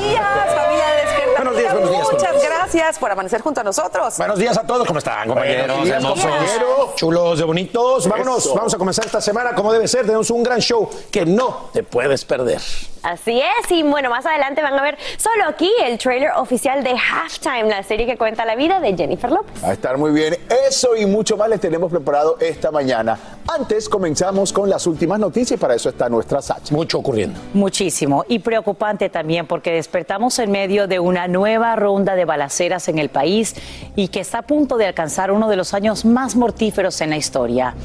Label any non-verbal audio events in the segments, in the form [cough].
días, familia de Despierta Buenos días, buenos días. Muchas gracias por amanecer junto a nosotros. Buenos días a todos, ¿cómo están, compañeros? Buenos días, compañeros. chulos de bonitos. Vámonos, Eso. vamos a comenzar esta semana como debe ser. Tenemos un gran show que no te puedes perder. Así es, y bueno, más adelante van a ver solo aquí el trailer oficial de Halftime, la serie que cuenta la vida de Jennifer López. A estar muy bien. Eso y mucho más les tenemos preparado esta mañana. Antes comenzamos con las últimas noticias y para eso está nuestra Sacha. Mucho ocurriendo. Muchísimo y preocupante también porque despertamos en medio de una nueva ronda de balaceras en el país y que está a punto de alcanzar uno de los años más mortíferos en la historia.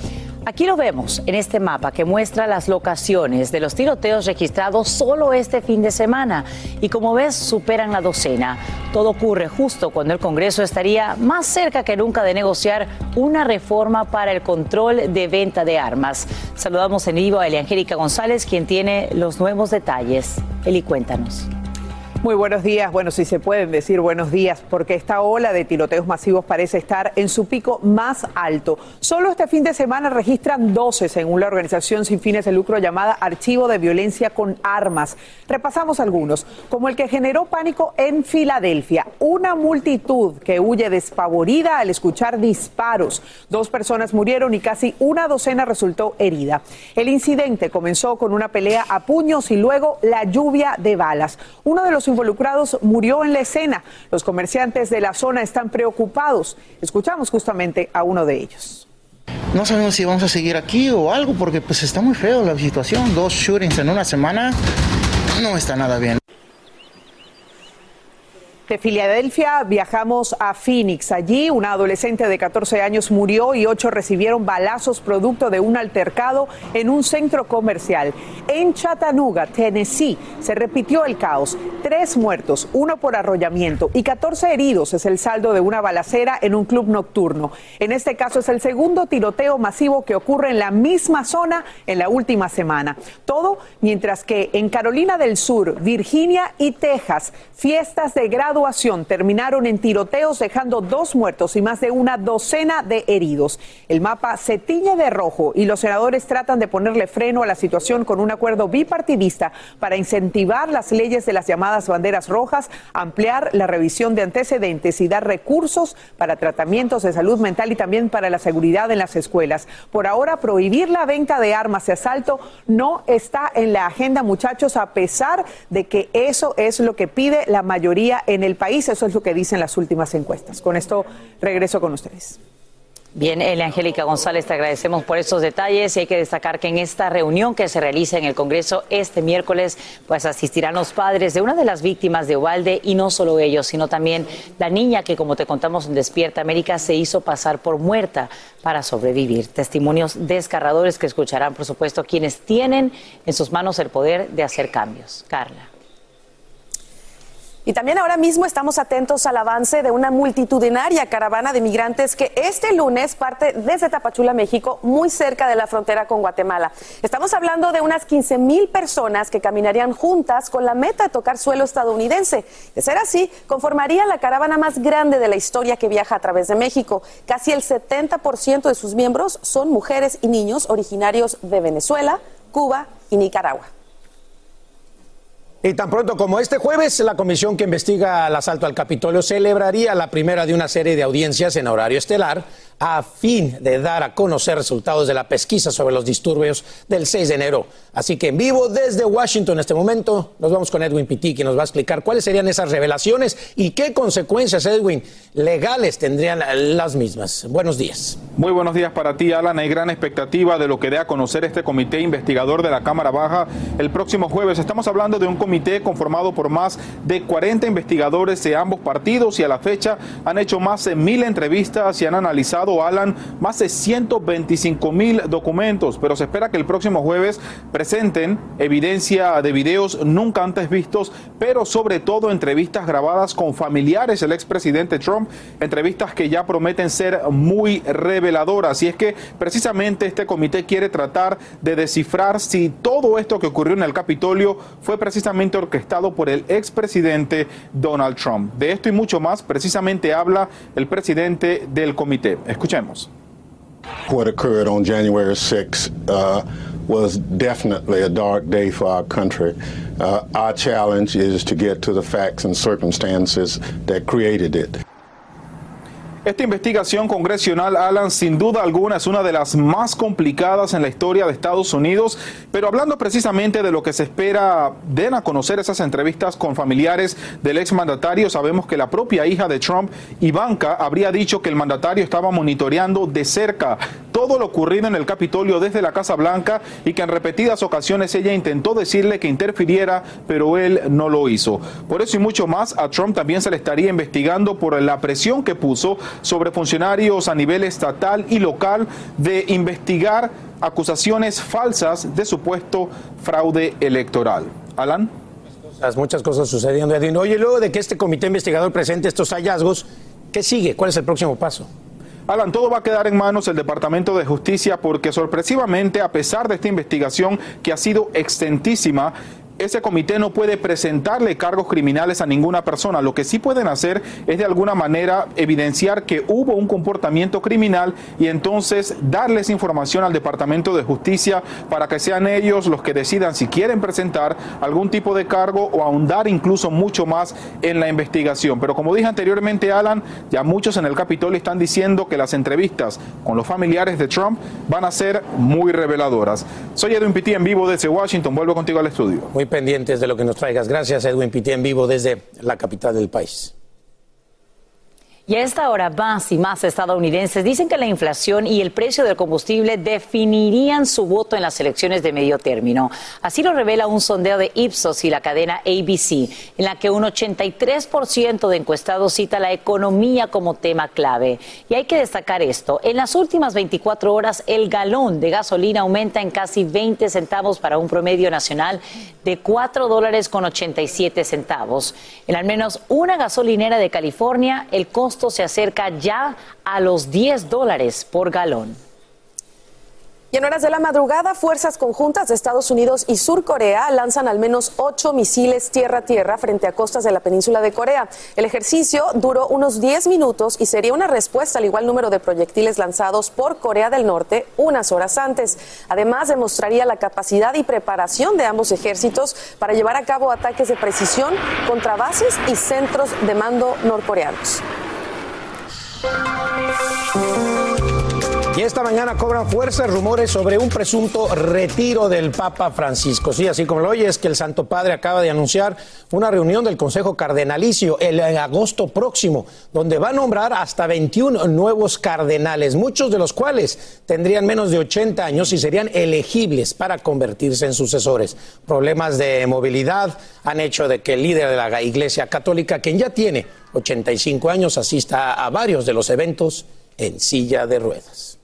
Aquí lo vemos en este mapa que muestra las locaciones de los tiroteos registrados solo este fin de semana y como ves superan la docena. Todo ocurre justo cuando el Congreso estaría más cerca que nunca de negociar una reforma para el control de venta de armas. Saludamos en vivo a Eliangélica González, quien tiene los nuevos detalles. Eli, cuéntanos. Muy buenos días. Bueno, si se pueden decir buenos días, porque esta ola de tiroteos masivos parece estar en su pico más alto. Solo este fin de semana registran 12, según la organización sin fines de lucro llamada Archivo de Violencia con Armas. Repasamos algunos, como el que generó pánico en Filadelfia. Una multitud que huye despavorida al escuchar disparos. Dos personas murieron y casi una docena resultó herida. El incidente comenzó con una pelea a puños y luego la lluvia de balas. Uno de los involucrados murió en la escena. Los comerciantes de la zona están preocupados. Escuchamos justamente a uno de ellos. No sabemos si vamos a seguir aquí o algo porque pues está muy feo la situación. Dos shootings en una semana no está nada bien. De Filadelfia viajamos a Phoenix. Allí una adolescente de 14 años murió y ocho recibieron balazos producto de un altercado en un centro comercial. En Chattanooga, Tennessee, se repitió el caos. Tres muertos, uno por arrollamiento y 14 heridos es el saldo de una balacera en un club nocturno. En este caso es el segundo tiroteo masivo que ocurre en la misma zona en la última semana. Todo mientras que en Carolina del Sur, Virginia y Texas, fiestas de terminaron en tiroteos dejando dos muertos y más de una docena de heridos. El mapa se tiñe de rojo y los senadores tratan de ponerle freno a la situación con un acuerdo bipartidista para incentivar las leyes de las llamadas banderas rojas, ampliar la revisión de antecedentes y dar recursos para tratamientos de salud mental y también para la seguridad en las escuelas. Por ahora, prohibir la venta de armas de asalto no está en la agenda, muchachos, a pesar de que eso es lo que pide la mayoría en el país. Eso es lo que dicen las últimas encuestas. Con esto regreso con ustedes. Bien, Angélica González, te agradecemos por estos detalles y hay que destacar que en esta reunión que se realiza en el Congreso este miércoles, pues asistirán los padres de una de las víctimas de Ubalde y no solo ellos, sino también la niña que, como te contamos en Despierta América, se hizo pasar por muerta para sobrevivir. Testimonios desgarradores que escucharán, por supuesto, quienes tienen en sus manos el poder de hacer cambios. Carla. Y también ahora mismo estamos atentos al avance de una multitudinaria caravana de migrantes que este lunes parte desde Tapachula, México, muy cerca de la frontera con Guatemala. Estamos hablando de unas 15 mil personas que caminarían juntas con la meta de tocar suelo estadounidense. De ser así, conformaría la caravana más grande de la historia que viaja a través de México. Casi el 70% de sus miembros son mujeres y niños originarios de Venezuela, Cuba y Nicaragua. Y tan pronto como este jueves, la comisión que investiga el asalto al Capitolio celebraría la primera de una serie de audiencias en horario estelar a fin de dar a conocer resultados de la pesquisa sobre los disturbios del 6 de enero. Así que en vivo desde Washington en este momento nos vamos con Edwin Pitti, que nos va a explicar cuáles serían esas revelaciones y qué consecuencias, Edwin, legales tendrían las mismas. Buenos días. Muy buenos días para ti, Alan. Hay gran expectativa de lo que dé a conocer este comité investigador de la Cámara Baja el próximo jueves. Estamos hablando de un comité conformado por más de 40 investigadores de ambos partidos y a la fecha han hecho más de mil entrevistas y han analizado, Alan, más de 125 mil documentos. Pero se espera que el próximo jueves presenten evidencia de videos nunca antes vistos, pero sobre todo entrevistas grabadas con familiares del expresidente Trump, entrevistas que ya prometen ser muy reveladoras y es que precisamente este comité quiere tratar de descifrar si todo esto que ocurrió en el Capitolio fue precisamente orquestado por el expresidente Donald Trump. De esto y mucho más precisamente habla el presidente del comité. Escuchemos. What occurred on January 6 uh, was definitely a dark day for our country. Uh, our challenge is to get to the facts and circumstances that created it. Esta investigación congresional, Alan, sin duda alguna es una de las más complicadas en la historia de Estados Unidos, pero hablando precisamente de lo que se espera, den a conocer esas entrevistas con familiares del exmandatario, sabemos que la propia hija de Trump, Ivanka, habría dicho que el mandatario estaba monitoreando de cerca todo lo ocurrido en el Capitolio desde la Casa Blanca y que en repetidas ocasiones ella intentó decirle que interfiriera, pero él no lo hizo. Por eso y mucho más, a Trump también se le estaría investigando por la presión que puso sobre funcionarios a nivel estatal y local de investigar acusaciones falsas de supuesto fraude electoral. Alan. Muchas cosas sucediendo, Edwin. Oye, luego de que este comité investigador presente estos hallazgos, ¿qué sigue? ¿Cuál es el próximo paso? Alan, todo va a quedar en manos del Departamento de Justicia porque sorpresivamente, a pesar de esta investigación que ha sido extentísima, ese comité no puede presentarle cargos criminales a ninguna persona. Lo que sí pueden hacer es de alguna manera evidenciar que hubo un comportamiento criminal y entonces darles información al Departamento de Justicia para que sean ellos los que decidan si quieren presentar algún tipo de cargo o ahondar incluso mucho más en la investigación. Pero como dije anteriormente, Alan, ya muchos en el Capitolio están diciendo que las entrevistas con los familiares de Trump van a ser muy reveladoras. Soy Edwin Pitti en vivo desde Washington. Vuelvo contigo al estudio pendientes de lo que nos traigas. Gracias, Edwin Pitti, en vivo desde la capital del país. Y a esta hora más y más estadounidenses dicen que la inflación y el precio del combustible definirían su voto en las elecciones de medio término. Así lo revela un sondeo de Ipsos y la cadena ABC, en la que un 83% de encuestados cita la economía como tema clave. Y hay que destacar esto, en las últimas 24 horas el galón de gasolina aumenta en casi 20 centavos para un promedio nacional de 4 dólares con 87 centavos. En al menos una gasolinera de California, el costo se acerca ya a los 10 dólares por galón. Y en horas de la madrugada, fuerzas conjuntas de Estados Unidos y Sur Corea lanzan al menos ocho misiles tierra-tierra frente a costas de la península de Corea. El ejercicio duró unos 10 minutos y sería una respuesta al igual número de proyectiles lanzados por Corea del Norte unas horas antes. Además, demostraría la capacidad y preparación de ambos ejércitos para llevar a cabo ataques de precisión contra bases y centros de mando norcoreanos. Y esta mañana cobran fuerza rumores sobre un presunto retiro del Papa Francisco. Sí, así como lo oye, es que el Santo Padre acaba de anunciar una reunión del Consejo Cardenalicio el, en agosto próximo, donde va a nombrar hasta 21 nuevos cardenales, muchos de los cuales tendrían menos de 80 años y serían elegibles para convertirse en sucesores. Problemas de movilidad han hecho de que el líder de la Iglesia Católica, quien ya tiene 85 años, asista a varios de los eventos en silla de ruedas.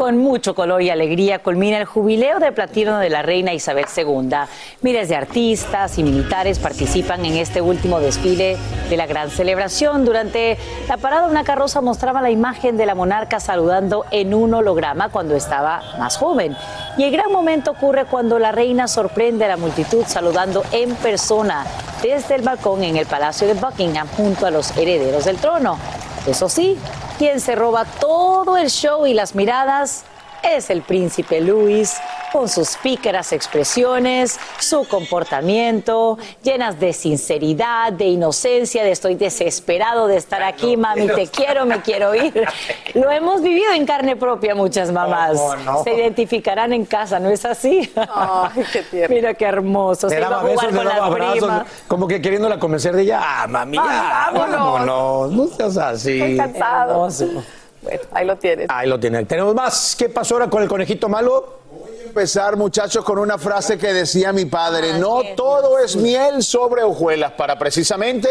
Con mucho color y alegría culmina el jubileo de platino de la reina Isabel II. Miles de artistas y militares participan en este último desfile de la gran celebración. Durante la parada, una carroza mostraba la imagen de la monarca saludando en un holograma cuando estaba más joven. Y el gran momento ocurre cuando la reina sorprende a la multitud saludando en persona desde el balcón en el Palacio de Buckingham junto a los herederos del trono. Eso sí, quien se roba todo el show y las miradas es el príncipe Luis, con sus pícaras expresiones, su comportamiento, llenas de sinceridad, de inocencia, de estoy desesperado de estar aquí, mami, te quiero, me quiero ir. [laughs] Lo hemos vivido en carne propia muchas mamás. Se identificarán en casa, ¿no es así? Ay, qué [laughs] tierno. Mira qué hermoso. Se iba a jugar con las primas. Como que queriéndola convencer de ella, ah, mami, ya, vámonos. vámonos, no seas así. Estoy cansado. Hermoso. Bueno, ahí lo tienen. Ahí lo tienen. Tenemos más. ¿Qué pasó ahora con el conejito malo? empezar, muchachos, con una frase que decía mi padre: No todo es miel sobre hojuelas, para precisamente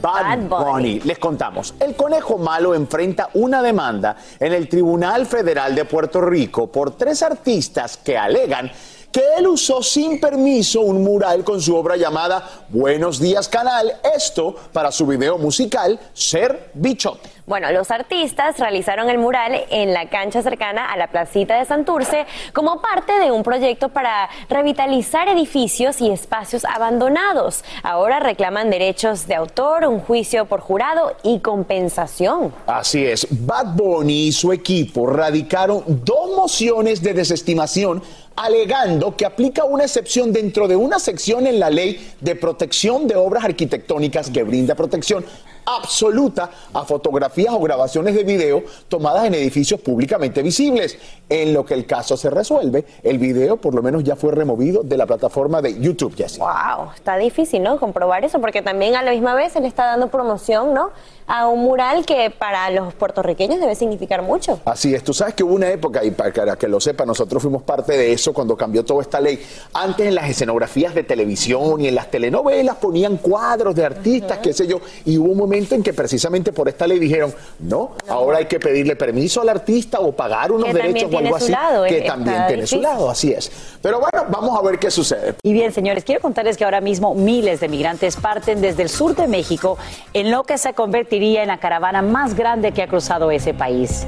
Bad Bunny. Les contamos: el conejo malo enfrenta una demanda en el Tribunal Federal de Puerto Rico por tres artistas que alegan que él usó sin permiso un mural con su obra llamada Buenos Días Canal, esto para su video musical Ser Bichote. Bueno, los artistas realizaron el mural en la cancha cercana a la placita de Santurce como parte de un proyecto para revitalizar edificios y espacios abandonados. Ahora reclaman derechos de autor, un juicio por jurado y compensación. Así es, Bad Bunny y su equipo radicaron dos mociones de desestimación alegando que aplica una excepción dentro de una sección en la ley de protección de obras arquitectónicas que brinda protección absoluta a fotografías o grabaciones de video tomadas en edificios públicamente visibles. En lo que el caso se resuelve, el video por lo menos ya fue removido de la plataforma de YouTube, Jesse. Wow, está difícil, ¿no? Comprobar eso, porque también a la misma vez se le está dando promoción, ¿no? A un mural que para los puertorriqueños debe significar mucho. Así es, tú sabes que hubo una época, y para que lo sepa, nosotros fuimos parte de eso cuando cambió toda esta ley. Antes en las escenografías de televisión y en las telenovelas ponían cuadros de artistas, qué sé yo, y hubo un momento en que precisamente por esta ley dijeron, no, ahora hay que pedirle permiso al artista o pagar unos derechos o algo así, que también tiene su lado, así es. Pero bueno, vamos a ver qué sucede. Y bien, señores, quiero contarles que ahora mismo miles de migrantes parten desde el sur de México en lo que se convertiría en la caravana más grande que ha cruzado ese país.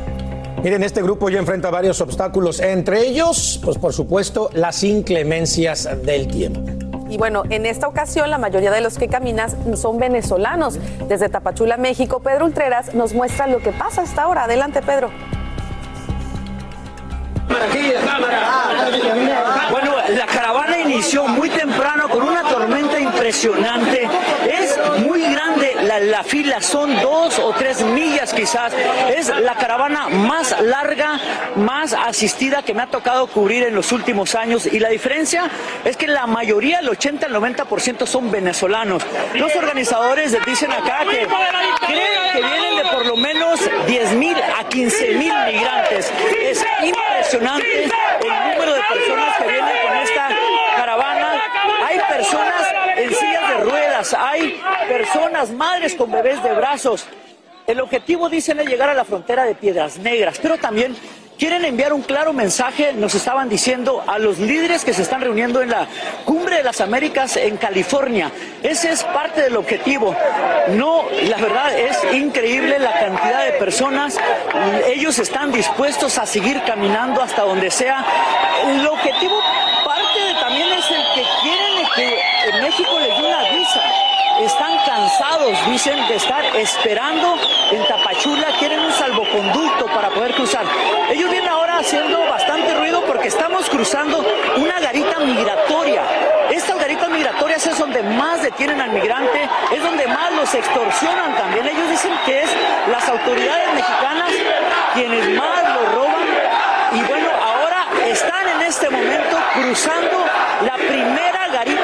Miren, este grupo ya enfrenta varios obstáculos, entre ellos, pues por supuesto, las inclemencias del tiempo. Y bueno, en esta ocasión la mayoría de los que caminas son venezolanos. Desde Tapachula, México, Pedro Ultreras nos muestra lo que pasa hasta ahora. Adelante, Pedro. Bueno, la caravana inició muy temprano con una tormenta impresionante. La, fila, son dos o tres millas quizás. Es la caravana más larga, más asistida que me ha tocado cubrir en los últimos años. Y la diferencia es que la mayoría, el 80 al 90% son venezolanos. Los organizadores dicen acá que creen que vienen de por lo menos 10 mil a 15 mil migrantes. Es impresionante el número de personas que vienen con esta caravana. Hay personas en sillas de ruedas, hay personas, madres con bebés de brazos. El objetivo, dicen, es llegar a la frontera de Piedras Negras, pero también quieren enviar un claro mensaje, nos estaban diciendo, a los líderes que se están reuniendo en la Cumbre de las Américas en California. Ese es parte del objetivo. No, la verdad es increíble la cantidad de personas. Ellos están dispuestos a seguir caminando hasta donde sea. El objetivo parte también es el que quieren que México les dé una visa están cansados, dicen, de estar esperando en Tapachula, quieren un salvoconducto para poder cruzar. Ellos vienen ahora haciendo bastante ruido porque estamos cruzando una garita migratoria. Estas garitas migratorias es donde más detienen al migrante, es donde más los extorsionan también. Ellos dicen que es las autoridades mexicanas quienes más lo roban. Y bueno, ahora están en este momento cruzando la primera garita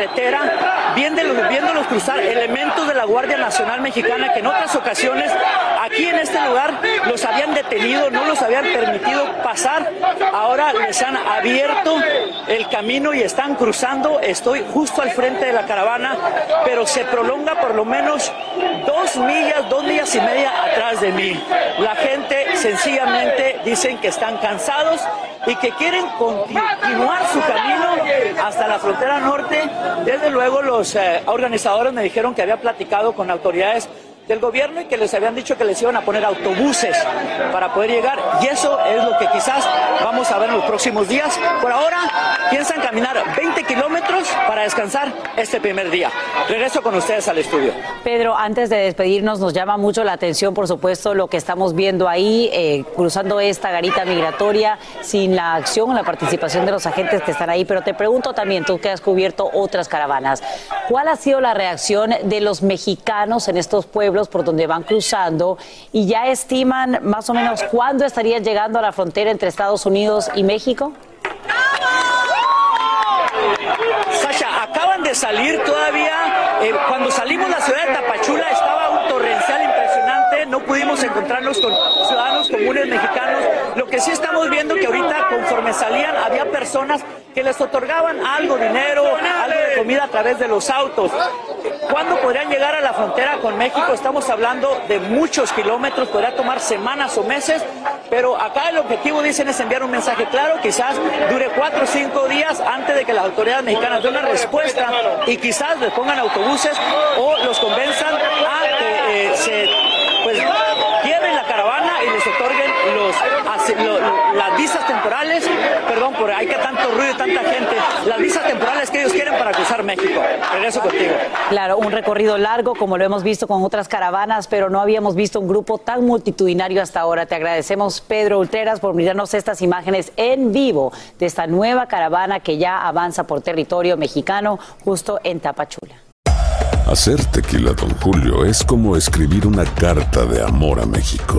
carretera, viéndolos, viéndolos cruzar elementos de la Guardia Nacional Mexicana que en otras ocasiones aquí en este lugar los habían detenido, no los habían permitido pasar, ahora les han abierto el camino y están cruzando, estoy justo al frente de la caravana, pero se prolonga por lo menos dos millas, dos millas y media atrás de mí. La gente sencillamente dicen que están cansados y que quieren continuar su camino hasta la frontera norte. Desde luego los eh, organizadores me dijeron que había platicado con autoridades del gobierno y que les habían dicho que les iban a poner autobuses para poder llegar y eso es lo que quizás vamos a ver en los próximos días. Por ahora piensan caminar 20 kilómetros para descansar este primer día. Regreso con ustedes al estudio. Pedro, antes de despedirnos, nos llama mucho la atención, por supuesto, lo que estamos viendo ahí, eh, cruzando esta garita migratoria, sin la acción o la participación de los agentes que están ahí. Pero te pregunto también, tú que has cubierto otras caravanas, ¿cuál ha sido la reacción de los mexicanos en estos pueblos por donde van cruzando? ¿Y ya estiman más o menos cuándo estarían llegando a la frontera entre Estados Unidos y México? Sasha, acaban de salir todavía. eh, cuando salimos de la ciudad de Tapachula estaba. No pudimos encontrarnos con ciudadanos comunes mexicanos. Lo que sí estamos viendo que ahorita, conforme salían, había personas que les otorgaban algo, dinero, algo de comida a través de los autos. ¿Cuándo podrían llegar a la frontera con México? Estamos hablando de muchos kilómetros, podría tomar semanas o meses, pero acá el objetivo, dicen, es enviar un mensaje claro, quizás dure cuatro o cinco días antes de que las autoridades mexicanas den una respuesta y quizás les pongan autobuses o los convenzan a que eh, se pues lleven la caravana y les otorguen los, así- lo- las visas temporales, perdón, por hay que tanto ruido y tanta gente, las visas temporales que ellos quieren para cruzar México. Regreso contigo. Claro, un recorrido largo como lo hemos visto con otras caravanas, pero no habíamos visto un grupo tan multitudinario hasta ahora. Te agradecemos, Pedro Ultreras, por mirarnos estas imágenes en vivo de esta nueva caravana que ya avanza por territorio mexicano justo en Tapachula. Hacer tequila, Don Julio, es como escribir una carta de amor a México.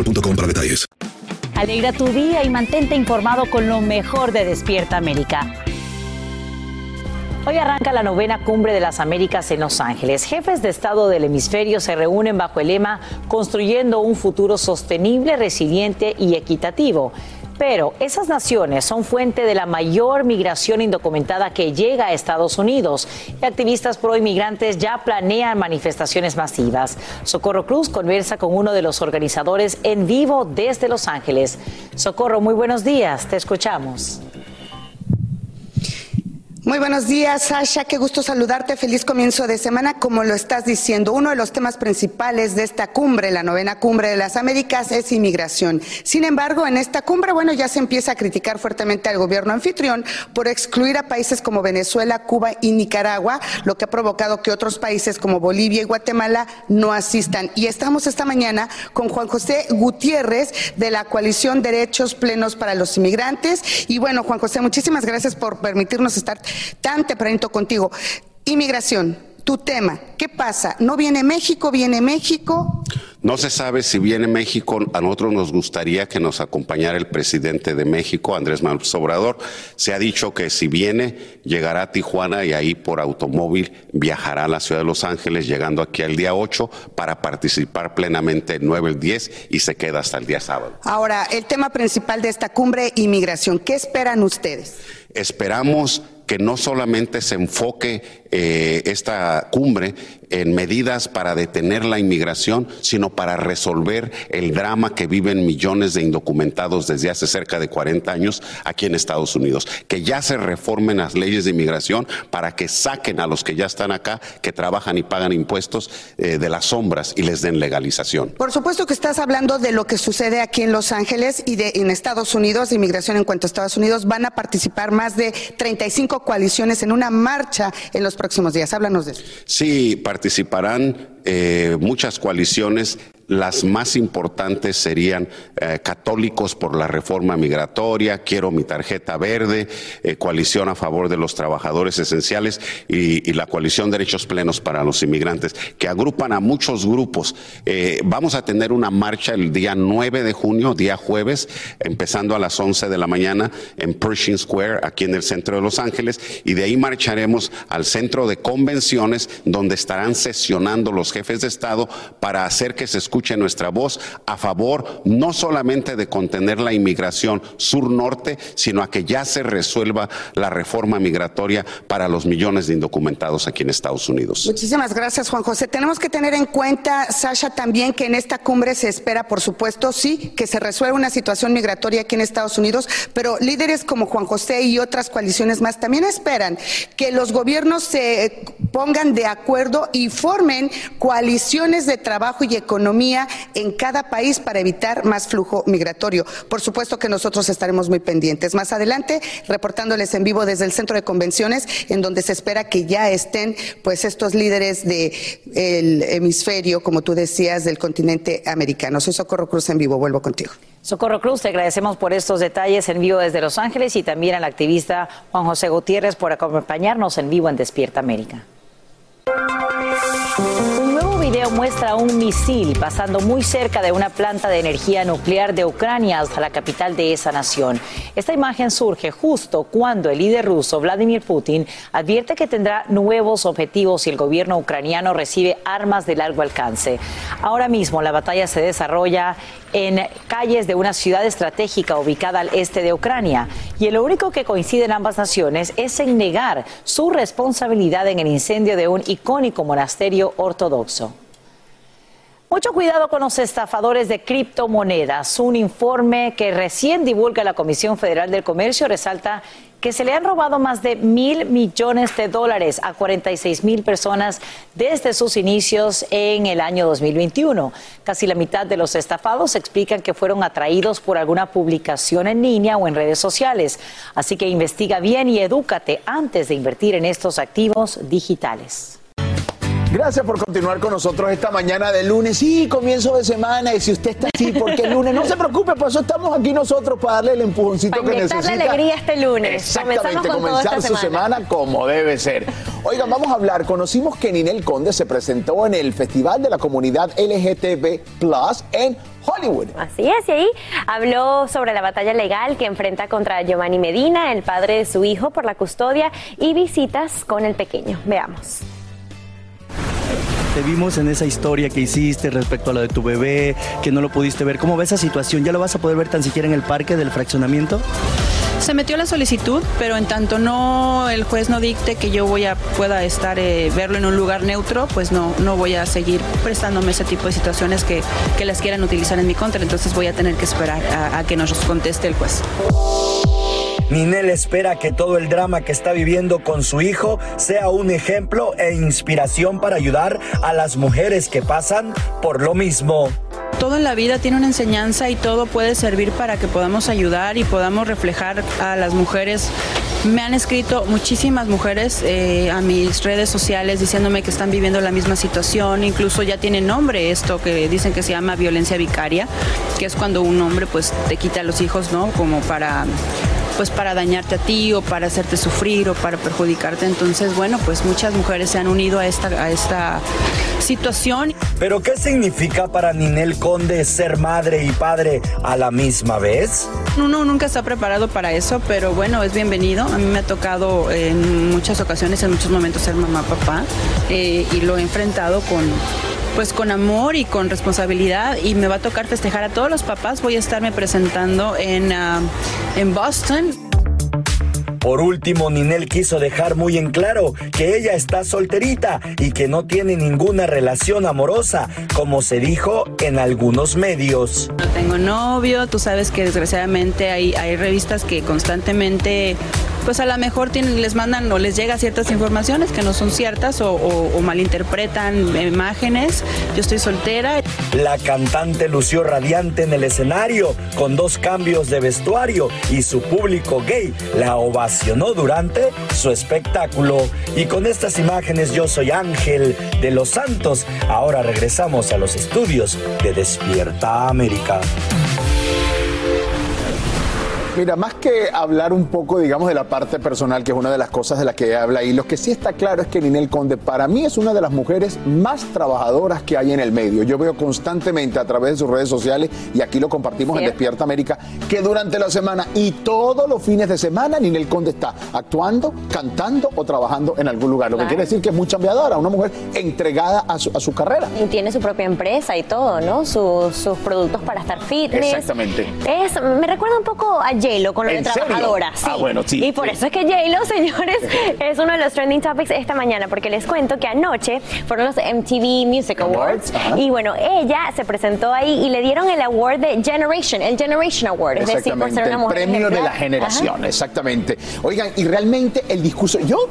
boostmobile.com para detalles. Alegra tu día y mantente informado con lo mejor de Despierta América. Hoy arranca la novena cumbre de las Américas en Los Ángeles. Jefes de Estado del hemisferio se reúnen bajo el lema Construyendo un futuro sostenible, resiliente y equitativo. Pero esas naciones son fuente de la mayor migración indocumentada que llega a Estados Unidos. Y activistas pro inmigrantes ya planean manifestaciones masivas. Socorro Cruz conversa con uno de los organizadores en vivo desde Los Ángeles. Socorro, muy buenos días, te escuchamos. Muy buenos días, Sasha. Qué gusto saludarte. Feliz comienzo de semana. Como lo estás diciendo, uno de los temas principales de esta cumbre, la novena cumbre de las Américas, es inmigración. Sin embargo, en esta cumbre, bueno, ya se empieza a criticar fuertemente al gobierno anfitrión por excluir a países como Venezuela, Cuba y Nicaragua, lo que ha provocado que otros países como Bolivia y Guatemala no asistan. Y estamos esta mañana con Juan José Gutiérrez de la coalición Derechos Plenos para los Inmigrantes. Y bueno, Juan José, muchísimas gracias por permitirnos estar tan tempranito contigo. Inmigración, tu tema, ¿qué pasa? ¿No viene México? ¿Viene México? No se sabe si viene México. A nosotros nos gustaría que nos acompañara el presidente de México, Andrés Manuel Obrador. Se ha dicho que si viene, llegará a Tijuana y ahí por automóvil viajará a la ciudad de Los Ángeles, llegando aquí al día 8 para participar plenamente el 9, el 10 y se queda hasta el día sábado. Ahora, el tema principal de esta cumbre, inmigración. ¿Qué esperan ustedes? Esperamos que no solamente se enfoque eh, esta cumbre en medidas para detener la inmigración, sino para resolver el drama que viven millones de indocumentados desde hace cerca de 40 años aquí en Estados Unidos. Que ya se reformen las leyes de inmigración para que saquen a los que ya están acá, que trabajan y pagan impuestos eh, de las sombras y les den legalización. Por supuesto que estás hablando de lo que sucede aquí en Los Ángeles y de en Estados Unidos, de inmigración en cuanto a Estados Unidos. Van a participar más de 35 coaliciones en una marcha en los próximos días. Háblanos de eso. Sí, participarán eh, muchas coaliciones las más importantes serían eh, Católicos por la Reforma Migratoria, Quiero mi tarjeta verde, eh, Coalición a favor de los trabajadores esenciales y, la Coalición Derechos Plenos para los Inmigrantes, que agrupan a muchos grupos. Vamos a tener una marcha el día 9 de junio, día jueves, empezando a las 11 de la mañana en Pershing Square, aquí en el centro de Los Ángeles, y de ahí marcharemos al centro de convenciones, donde estarán sesionando los jefes de Estado para hacer que se escuche nuestra voz a favor no solamente de contener la inmigración sur-norte, sino a que ya se resuelva la reforma migratoria para los millones de indocumentados aquí en Estados Unidos. Muchísimas gracias, Juan José. Tenemos que tener en cuenta, Sasha, también que en esta cumbre se espera, por supuesto, sí, que se resuelva una situación migratoria aquí en Estados Unidos, pero líderes como Juan José y otras coaliciones más también esperan que los gobiernos se pongan de acuerdo y formen coaliciones de trabajo y economía en cada país para evitar más flujo migratorio. Por supuesto que nosotros estaremos muy pendientes. Más adelante, reportándoles en vivo desde el centro de convenciones, en donde se espera que ya estén pues estos líderes del hemisferio, como tú decías, del continente americano. Soy Socorro Cruz en vivo. Vuelvo contigo. Socorro Cruz, te agradecemos por estos detalles en vivo desde Los Ángeles y también al activista Juan José Gutiérrez por acompañarnos en vivo en Despierta América video muestra un misil pasando muy cerca de una planta de energía nuclear de Ucrania hasta la capital de esa nación. Esta imagen surge justo cuando el líder ruso Vladimir Putin advierte que tendrá nuevos objetivos si el gobierno ucraniano recibe armas de largo alcance. Ahora mismo la batalla se desarrolla en calles de una ciudad estratégica ubicada al este de Ucrania y lo único que coincide en ambas naciones es en negar su responsabilidad en el incendio de un icónico monasterio ortodoxo. Mucho cuidado con los estafadores de criptomonedas. Un informe que recién divulga la Comisión Federal del Comercio resalta que se le han robado más de mil millones de dólares a 46 mil personas desde sus inicios en el año 2021. Casi la mitad de los estafados explican que fueron atraídos por alguna publicación en línea o en redes sociales. Así que investiga bien y edúcate antes de invertir en estos activos digitales. Gracias por continuar con nosotros esta mañana de lunes. Sí, comienzo de semana. Y si usted está así, porque el lunes, no se preocupe, por eso estamos aquí nosotros para darle el empujoncito que necesita. la alegría este lunes. Exactamente, comenzar su semana. como debe ser. Oigan, vamos a hablar. Conocimos que Ninel Conde se presentó en el Festival de la Comunidad LGTB Plus en Hollywood. Así es, y ahí habló sobre la batalla legal que enfrenta contra Giovanni Medina, el padre de su hijo, por la custodia y visitas con el pequeño. Veamos. Te vimos en esa historia que hiciste respecto a lo de tu bebé, que no lo pudiste ver. ¿Cómo ves esa situación? ¿Ya lo vas a poder ver tan siquiera en el parque del fraccionamiento? Se metió la solicitud, pero en tanto no el juez no dicte que yo pueda estar eh, verlo en un lugar neutro, pues no no voy a seguir prestándome ese tipo de situaciones que, que las quieran utilizar en mi contra. Entonces voy a tener que esperar a, a que nos conteste el juez. Ninel espera que todo el drama que está viviendo con su hijo sea un ejemplo e inspiración para ayudar a las mujeres que pasan por lo mismo. Todo en la vida tiene una enseñanza y todo puede servir para que podamos ayudar y podamos reflejar a las mujeres. Me han escrito muchísimas mujeres eh, a mis redes sociales diciéndome que están viviendo la misma situación, incluso ya tiene nombre esto que dicen que se llama violencia vicaria, que es cuando un hombre pues te quita a los hijos, ¿no? Como para pues para dañarte a ti o para hacerte sufrir o para perjudicarte. Entonces, bueno, pues muchas mujeres se han unido a esta, a esta situación. ¿Pero qué significa para Ninel Conde ser madre y padre a la misma vez? Uno nunca está preparado para eso, pero bueno, es bienvenido. A mí me ha tocado en muchas ocasiones, en muchos momentos ser mamá, papá, eh, y lo he enfrentado con pues con amor y con responsabilidad y me va a tocar festejar a todos los papás. Voy a estarme presentando en, ah, en Boston. Por último, Ninel quiso dejar muy en claro que ella está solterita y que no tiene ninguna relación amorosa, como se dijo en algunos medios. No tengo novio, tú sabes que desgraciadamente hay, hay revistas que constantemente pues a lo mejor tienen, les mandan o les llega ciertas informaciones que no son ciertas o, o, malinterpretan imágenes. Yo estoy soltera. La cantante lució radiante en el escenario con dos cambios de vestuario y su público gay la ovacionó durante su espectáculo. Y con estas imágenes yo soy Ángel de los Santos. Ahora regresamos a los estudios de Despierta América. Mira, más que hablar un poco, digamos, de la parte personal, que es una de las cosas de las que habla, y lo que sí está claro es que Ninel Conde para mí es una de las mujeres más trabajadoras que hay en el medio. Yo veo constantemente a través de sus redes sociales, y aquí lo compartimos en Despierta América, que durante la semana y todos los fines de semana Ninel Conde está actuando, cantando o trabajando en algún lugar. Lo que quiere decir que es muy chambeadora, una mujer entregada a su, carrera. Y tiene su propia empresa y todo, ¿no? Sus, productos para estar fitness. Exactamente. Es, me recuerda un poco a J-Lo con lo de trabajadora. Ah, bueno, sí. Y por eso es que J-Lo, [laughs] señores, es uno de los trending topics esta mañana, porque les cuento que anoche fueron los MTV Music Awards. y bueno, ella se presentó ahí y le dieron el award de Generation, el Generation Award. Es decir, por ser una mujer. El premio de la generación, exactamente. Oigan, y realmente el discurso. Yo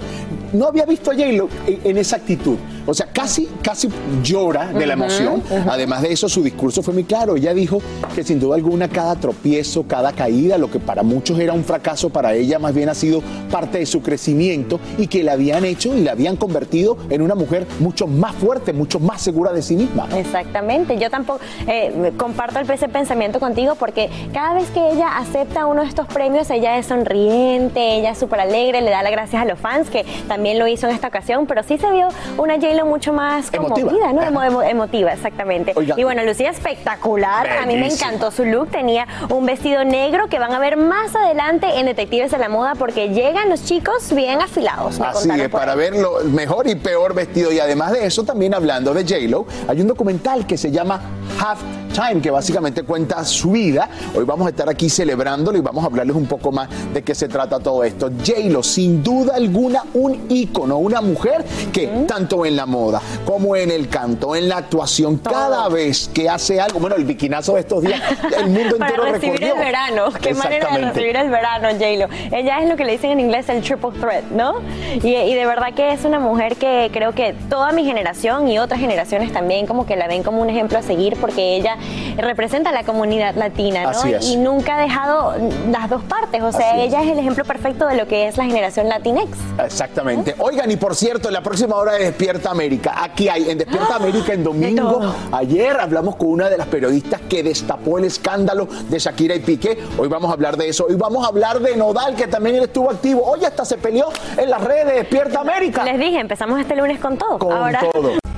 no había visto a J-Lo en esa actitud. O sea, casi, casi llora de la emoción. Además de eso, su discurso fue muy claro. Ella dijo que sin duda alguna cada tropiezo, cada caída, lo que para muchos era un fracaso, para ella más bien ha sido parte de su crecimiento y que la habían hecho y la habían convertido en una mujer mucho más fuerte, mucho más segura de sí misma. Exactamente. Yo tampoco eh, comparto ese pensamiento contigo porque cada vez que ella acepta uno de estos premios, ella es sonriente, ella es súper alegre, le da las gracias a los fans que también lo hizo en esta ocasión, pero sí se vio una j mucho más conmovida, ¿no? emotiva, exactamente. Y bueno, lucía espectacular. A mí me encantó su look. Tenía un vestido negro que van a ver más adelante en Detectives de la Moda porque llegan los chicos bien afilados. Así es, para ver lo mejor y peor vestido. Y además de eso, también hablando de J-Lo, hay un documental que se llama Half Time, que básicamente cuenta su vida. Hoy vamos a estar aquí celebrándolo y vamos a hablarles un poco más de qué se trata todo esto. J-Lo, sin duda alguna, un ícono, una mujer que tanto en la moda como en el canto, en la actuación, cada vez que hace algo, bueno, el biquinazo de estos días, [laughs] el mundo entero Para recibir el verano, qué manera de recibir el verano, J-Lo. Ella es lo que le dicen en inglés el triple threat, ¿no? Y, y de verdad que es una mujer que creo que toda mi generación y otras generaciones también como que la ven como un ejemplo a seguir porque ella representa a la comunidad latina, ¿no? Y nunca ha dejado las dos partes, o sea, ella es. el ejemplo perfecto de lo que es la generación Latinx. Exactamente. Oigan, y por cierto, en la próxima hora de Despierta América, aquí hay en Despierta ¡Ah! América en domingo, ayer hablamos con una de las periodistas que destapó el escándalo de Shakira y Piqué, hoy vamos a hablar de eso, hoy vamos a hablar de Nodal, que también estuvo activo, hoy hasta se peleó en las redes de Despierta América. Les dije, empezamos este lunes con todo. Con todo.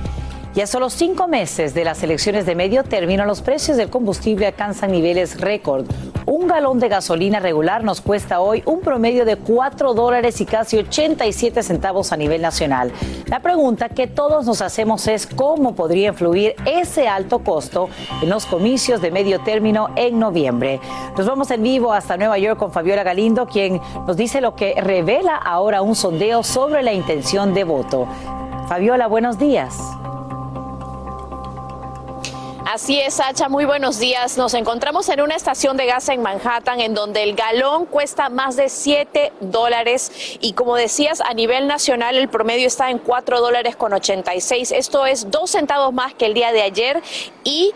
Y a solo cinco meses de las elecciones de medio término, los precios del combustible alcanzan niveles récord. Un galón de gasolina regular nos cuesta hoy un promedio de 4 dólares y casi 87 centavos a nivel nacional. La pregunta que todos nos hacemos es cómo podría influir ese alto costo en los comicios de medio término en noviembre. Nos vamos en vivo hasta Nueva York con Fabiola Galindo, quien nos dice lo que revela ahora un sondeo sobre la intención de voto. Fabiola, buenos días. Así es, Sacha, muy buenos días. Nos encontramos en una estación de gas en Manhattan en donde el galón cuesta más de 7 dólares y como decías, a nivel nacional el promedio está en 4 dólares con 86. Esto es dos centavos más que el día de ayer y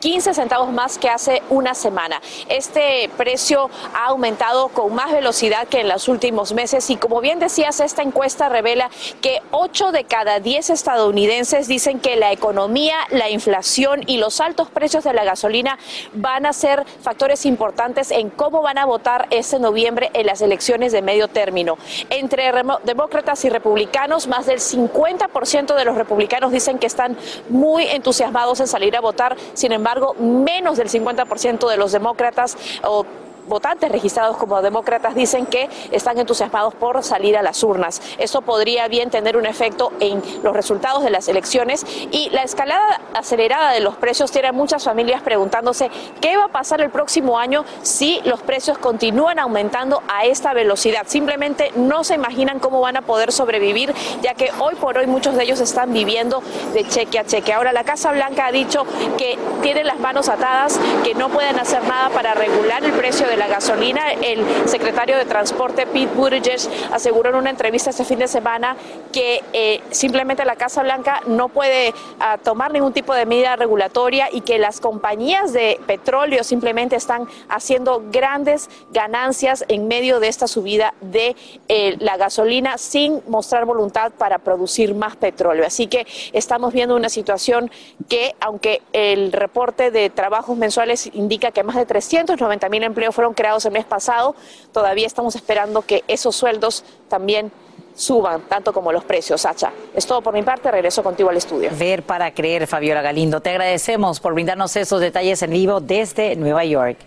15 centavos más que hace una semana. Este precio ha aumentado con más velocidad que en los últimos meses y como bien decías, esta encuesta revela que 8 de cada 10 estadounidenses dicen que la economía, la inflación y los altos precios de la gasolina van a ser factores importantes en cómo van a votar este noviembre en las elecciones de medio término. Entre demócratas y republicanos, más del 50% de los republicanos dicen que están muy entusiasmados en salir a votar. Sin embargo, menos del 50% de los demócratas o votantes registrados como demócratas dicen que están entusiasmados por salir a las urnas. Eso podría bien tener un efecto en los resultados de las elecciones y la escalada acelerada de los precios tiene a muchas familias preguntándose qué va a pasar el próximo año si los precios continúan aumentando a esta velocidad. Simplemente no se imaginan cómo van a poder sobrevivir, ya que hoy por hoy muchos de ellos están viviendo de cheque a cheque. Ahora la Casa Blanca ha dicho que tienen las manos atadas, que no pueden hacer nada para regular el precio de la gasolina. El secretario de Transporte, Pete Buttigieg, aseguró en una entrevista este fin de semana que eh, simplemente la Casa Blanca no puede ah, tomar ningún tipo de medida regulatoria y que las compañías de petróleo simplemente están haciendo grandes ganancias en medio de esta subida de eh, la gasolina sin mostrar voluntad para producir más petróleo. Así que estamos viendo una situación que, aunque el reporte de trabajos mensuales indica que más de 390 mil empleos fueron creados el mes pasado, todavía estamos esperando que esos sueldos también suban, tanto como los precios. Sacha, es todo por mi parte. Regreso contigo al estudio. Ver para creer, Fabiola Galindo. Te agradecemos por brindarnos esos detalles en vivo desde Nueva York.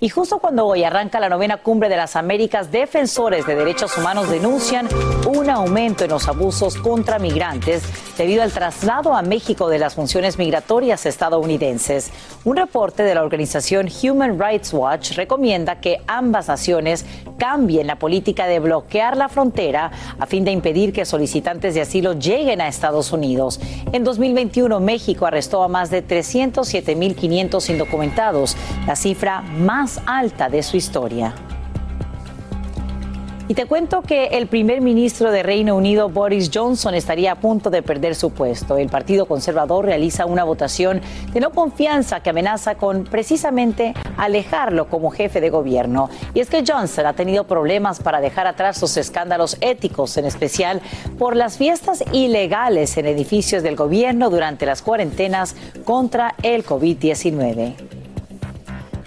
Y justo cuando hoy arranca la novena cumbre de las Américas, defensores de derechos humanos denuncian un aumento en los abusos contra migrantes debido al traslado a México de las funciones migratorias estadounidenses. Un reporte de la organización Human Rights Watch recomienda que ambas naciones cambien la política de bloquear la frontera a fin de impedir que solicitantes de asilo lleguen a Estados Unidos. En 2021, México arrestó a más de 307.500 indocumentados, la cifra más alta de su historia. Y te cuento que el primer ministro de Reino Unido, Boris Johnson, estaría a punto de perder su puesto. El Partido Conservador realiza una votación de no confianza que amenaza con precisamente alejarlo como jefe de gobierno. Y es que Johnson ha tenido problemas para dejar atrás sus escándalos éticos, en especial por las fiestas ilegales en edificios del gobierno durante las cuarentenas contra el COVID-19.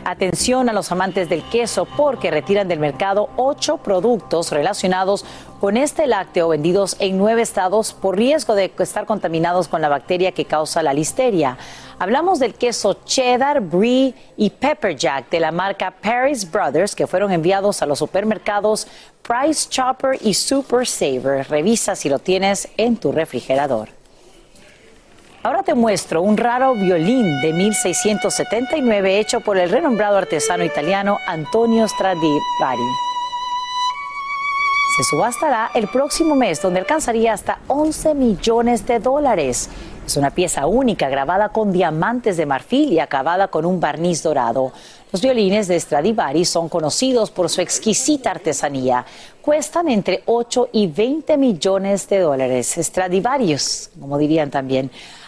Atención a los amantes del queso porque retiran del mercado ocho productos relacionados con este lácteo vendidos en nueve estados por riesgo de estar contaminados con la bacteria que causa la listeria. Hablamos del queso cheddar, brie y pepper jack de la marca Paris Brothers que fueron enviados a los supermercados Price Chopper y Super Saver. Revisa si lo tienes en tu refrigerador. Ahora te muestro un raro violín de 1679 hecho por el renombrado artesano italiano Antonio Stradivari. Se subastará el próximo mes, donde alcanzaría hasta 11 millones de dólares. Es una pieza única grabada con diamantes de marfil y acabada con un barniz dorado. Los violines de Stradivari son conocidos por su exquisita artesanía. Cuestan entre 8 y 20 millones de dólares. Stradivarius, como dirían también.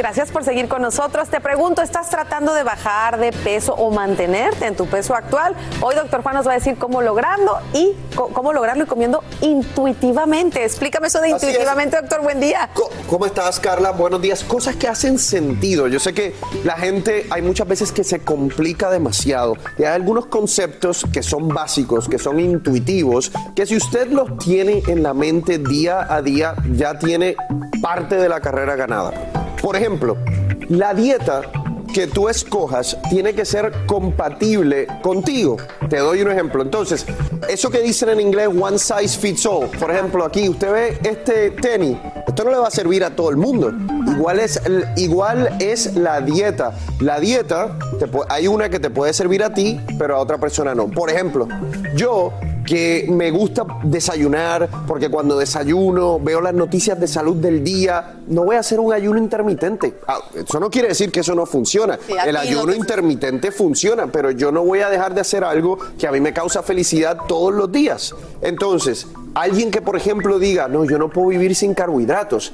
Gracias por seguir con nosotros. Te pregunto, ¿estás tratando de bajar de peso o mantenerte en tu peso actual? Hoy doctor Juan nos va a decir cómo lograrlo y cómo lograrlo y comiendo intuitivamente. Explícame eso de intuitivamente, doctor. Buen día. ¿Cómo estás, Carla? Buenos días. Cosas que hacen sentido. Yo sé que la gente hay muchas veces que se complica demasiado y hay algunos conceptos que son básicos, que son intuitivos, que si usted los tiene en la mente día a día, ya tiene parte de la carrera ganada. Por ejemplo, la dieta que tú escojas tiene que ser compatible contigo. Te doy un ejemplo. Entonces, eso que dicen en inglés one size fits all. Por ejemplo, aquí usted ve este tenis. Esto no le va a servir a todo el mundo. Igual es, igual es la dieta. La dieta, hay una que te puede servir a ti, pero a otra persona no. Por ejemplo, yo que me gusta desayunar, porque cuando desayuno veo las noticias de salud del día, no voy a hacer un ayuno intermitente. Ah, eso no quiere decir que eso no funciona. El ayuno intermitente funciona, pero yo no voy a dejar de hacer algo que a mí me causa felicidad todos los días. Entonces, alguien que por ejemplo diga, no, yo no puedo vivir sin carbohidratos.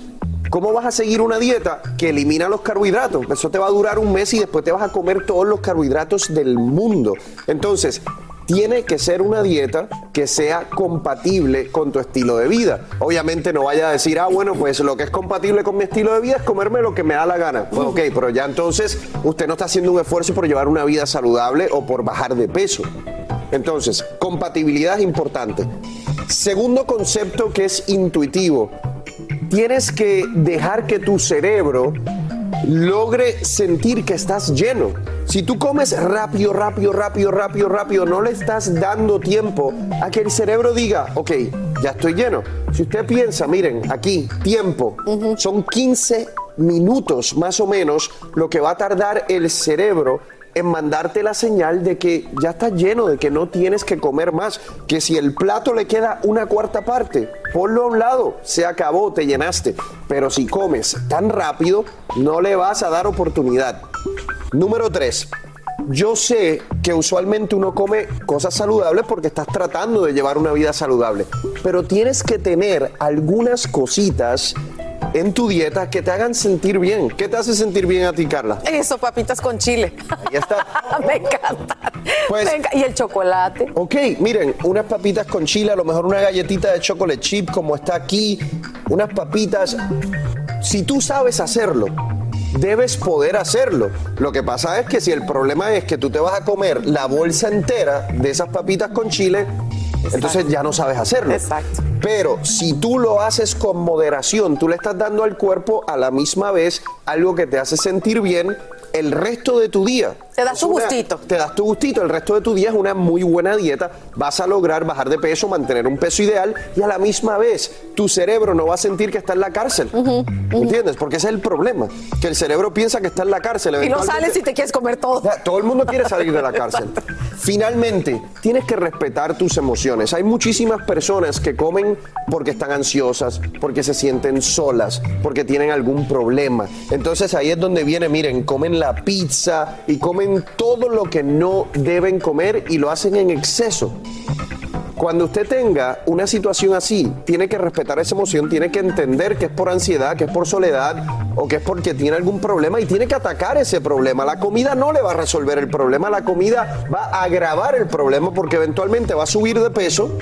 ¿Cómo vas a seguir una dieta que elimina los carbohidratos? Eso te va a durar un mes y después te vas a comer todos los carbohidratos del mundo. Entonces, tiene que ser una dieta que sea compatible con tu estilo de vida. Obviamente no vaya a decir, ah, bueno, pues lo que es compatible con mi estilo de vida es comerme lo que me da la gana. Pues, ok, pero ya entonces usted no está haciendo un esfuerzo por llevar una vida saludable o por bajar de peso. Entonces, compatibilidad es importante. Segundo concepto que es intuitivo. Tienes que dejar que tu cerebro logre sentir que estás lleno. Si tú comes rápido, rápido, rápido, rápido, rápido, no le estás dando tiempo a que el cerebro diga, ok, ya estoy lleno. Si usted piensa, miren, aquí, tiempo, son 15 minutos más o menos lo que va a tardar el cerebro en mandarte la señal de que ya estás lleno, de que no tienes que comer más, que si el plato le queda una cuarta parte, ponlo a un lado, se acabó, te llenaste. Pero si comes tan rápido, no le vas a dar oportunidad. Número 3. Yo sé que usualmente uno come cosas saludables porque estás tratando de llevar una vida saludable, pero tienes que tener algunas cositas en tu dieta que te hagan sentir bien. ¿Qué te hace sentir bien a ti, Carla? Eso, papitas con chile. Ahí está. [laughs] Me encanta. Pues, y el chocolate. Ok, miren, unas papitas con chile, a lo mejor una galletita de chocolate chip como está aquí, unas papitas. Si tú sabes hacerlo, debes poder hacerlo. Lo que pasa es que si el problema es que tú te vas a comer la bolsa entera de esas papitas con chile, entonces ya no sabes hacerlo. Exacto. Pero si tú lo haces con moderación, tú le estás dando al cuerpo a la misma vez algo que te hace sentir bien el resto de tu día. Te das tu gustito. Te das tu gustito. El resto de tu día es una muy buena dieta. Vas a lograr bajar de peso, mantener un peso ideal y a la misma vez tu cerebro no va a sentir que está en la cárcel. ¿Entiendes? Porque ese es el problema. Que el cerebro piensa que está en la cárcel. Y no sales si te quieres comer todo. Todo el mundo quiere salir de la [laughs] cárcel. Finalmente, tienes que respetar tus emociones. Hay muchísimas personas que comen porque están ansiosas, porque se sienten solas, porque tienen algún problema. Entonces ahí es donde viene, miren, comen la pizza y comen todo lo que no deben comer y lo hacen en exceso. Cuando usted tenga una situación así, tiene que respetar esa emoción, tiene que entender que es por ansiedad, que es por soledad o que es porque tiene algún problema y tiene que atacar ese problema. La comida no le va a resolver el problema, la comida va a agravar el problema porque eventualmente va a subir de peso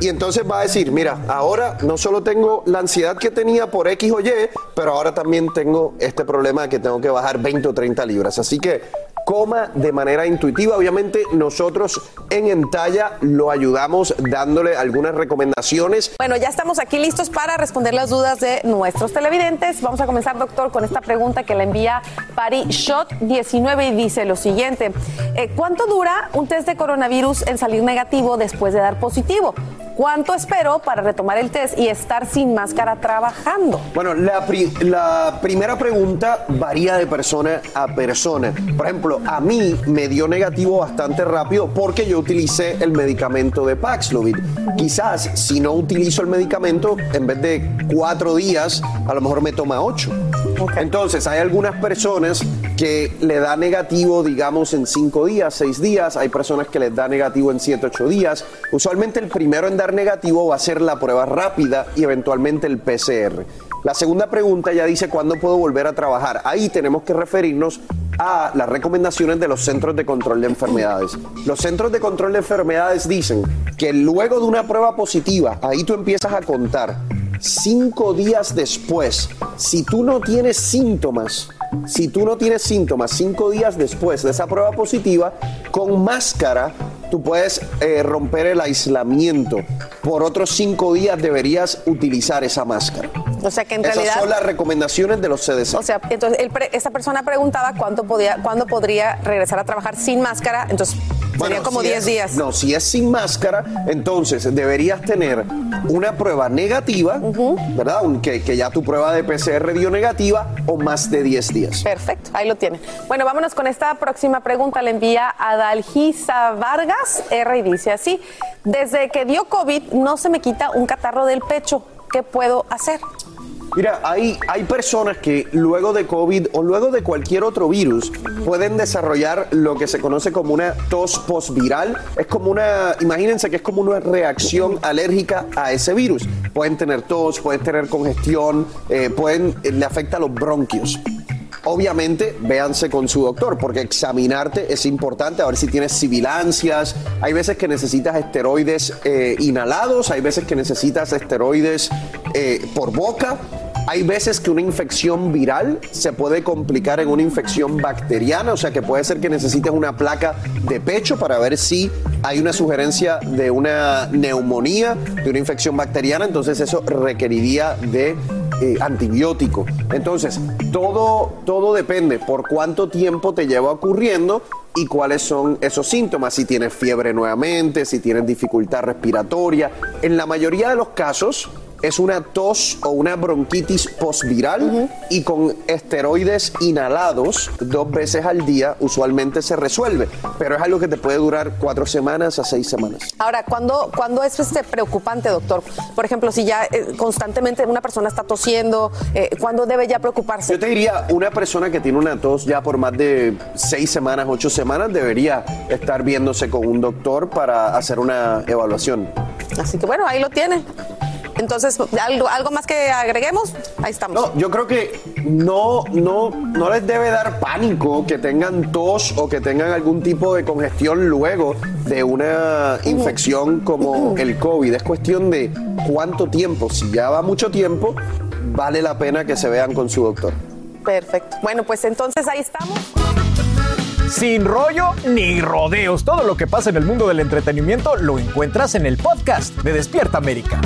y entonces va a decir, mira, ahora no solo tengo la ansiedad que tenía por X o Y, pero ahora también tengo este problema de que tengo que bajar 20 o 30 libras. Así que coma de manera intuitiva. Obviamente nosotros en Entalla lo ayudamos dándole algunas recomendaciones. Bueno, ya estamos aquí listos para responder las dudas de nuestros televidentes. Vamos a comenzar, doctor, con esta pregunta que la envía Pari Shot 19 y dice lo siguiente. Eh, ¿Cuánto dura un test de coronavirus en salir negativo después de dar positivo? ¿Cuánto espero para retomar el test y estar sin máscara trabajando? Bueno, la, la primera pregunta varía de persona a persona. Por ejemplo, a mí me dio negativo bastante rápido porque yo utilicé el medicamento de Paxlovid. Quizás si no utilizo el medicamento, en vez de cuatro días, a lo mejor me toma ocho. Entonces, hay algunas personas que le da negativo, digamos, en cinco días, seis días. Hay personas que les da negativo en siete, ocho días. Usualmente el primero en dar negativo va a ser la prueba rápida y eventualmente el PCR. La segunda pregunta ya dice cuándo puedo volver a trabajar. Ahí tenemos que referirnos a las recomendaciones de los Centros de Control de Enfermedades. Los Centros de Control de Enfermedades dicen que luego de una prueba positiva, ahí tú empiezas a contar cinco días después, si tú no tienes síntomas, si tú no tienes síntomas cinco días después de esa prueba positiva, con máscara tú puedes eh, romper el aislamiento. Por otros cinco días deberías utilizar esa máscara. O sea que en Esas realidad... son las recomendaciones de los CDC. O sea, entonces él esta persona preguntaba cuánto podía, cuándo podría regresar a trabajar sin máscara, entonces sería como si 10 es- días. No, si es sin máscara, entonces deberías tener una prueba negativa, ¿verdad? Un- que, que ya tu prueba de PCR dio negativa o más de 10 días. Perfecto, ahí lo tienen. Bueno, vámonos con esta próxima pregunta. Le envía a Dalgisa Vargas R y dice así: Desde que dio COVID no se me quita un catarro del pecho. ¿Qué puedo hacer? Mira, hay, hay personas que luego de COVID o luego de cualquier otro virus pueden desarrollar lo que se conoce como una tos postviral. Es como una, imagínense que es como una reacción alérgica a ese virus. Pueden tener tos, pueden tener congestión, eh, pueden, eh, le afecta a los bronquios. Obviamente, véanse con su doctor, porque examinarte es importante, a ver si tienes sibilancias. Hay veces que necesitas esteroides eh, inhalados, hay veces que necesitas esteroides eh, por boca. Hay veces que una infección viral se puede complicar en una infección bacteriana, o sea que puede ser que necesites una placa de pecho para ver si hay una sugerencia de una neumonía, de una infección bacteriana, entonces eso requeriría de eh, antibiótico. Entonces, todo, todo depende por cuánto tiempo te lleva ocurriendo y cuáles son esos síntomas, si tienes fiebre nuevamente, si tienes dificultad respiratoria. En la mayoría de los casos es una tos o una bronquitis postviral y con esteroides inhalados dos veces al día usualmente se resuelve, pero es algo que te puede durar cuatro semanas a seis semanas. Ahora, ¿cuándo, cuándo es este preocupante, doctor? Por ejemplo, si ya eh, constantemente una persona está tosiendo, eh, ¿cuándo debe ya preocuparse? Yo te diría, una persona que tiene una tos ya por más de seis semanas, ocho semanas, debería estar viéndose con un doctor para hacer una evaluación. Así que bueno, ahí lo tienen. Entonces, ¿algo, algo más que agreguemos? Ahí estamos. No, yo creo que no, no, no les debe dar pánico que tengan tos o que tengan algún tipo de congestión luego de una infección como el COVID. Es cuestión de cuánto tiempo. Si ya va mucho tiempo, vale la pena que se vean con su doctor. Perfecto. Bueno, pues entonces ahí estamos. Sin rollo ni rodeos. Todo lo que pasa en el mundo del entretenimiento lo encuentras en el podcast de Despierta América.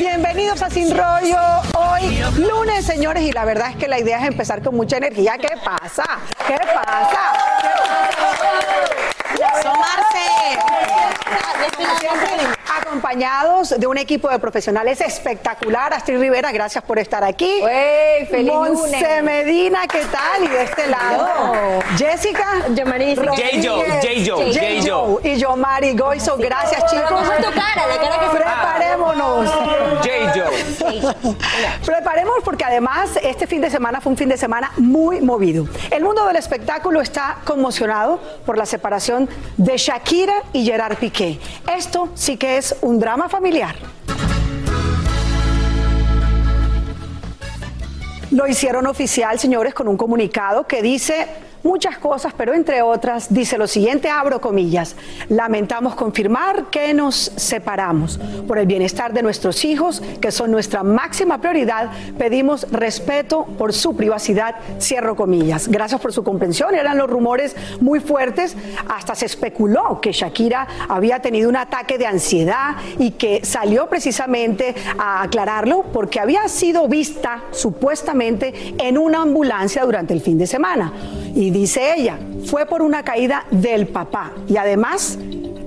Bienvenidos a Sin Rollo. Hoy lunes, señores, y la verdad es que la idea es empezar con mucha energía. ¿Qué pasa? ¿Qué pasa? Siempre Acompañados de un equipo de profesionales espectacular. Astrid Rivera, gracias por estar aquí. feliz Monse lunes. Medina, ¿qué tal? Y de este lado, Jessica. Rodríguez, J-Jo, J-Jo, J-Jo. Y Yomari Goizo, gracias chicos. ¿Cómo es tu cara? La cara que se- Preparémonos. J-Jo. Preparemos porque además este fin de semana fue un fin de semana muy movido. El mundo del espectáculo está conmocionado por la separación de Shakira y Gerard Piqué. Esto sí que es un drama familiar. Lo hicieron oficial, señores, con un comunicado que dice muchas cosas, pero entre otras dice lo siguiente, abro comillas, lamentamos confirmar que nos separamos. Por el bienestar de nuestros hijos, que son nuestra máxima prioridad, pedimos respeto por su privacidad, cierro comillas. Gracias por su comprensión, eran los rumores muy fuertes, hasta se especuló que Shakira había tenido un ataque de ansiedad y que salió precisamente a aclararlo porque había sido vista supuestamente en una ambulancia durante el fin de semana. Y dice ella, fue por una caída del papá. Y además,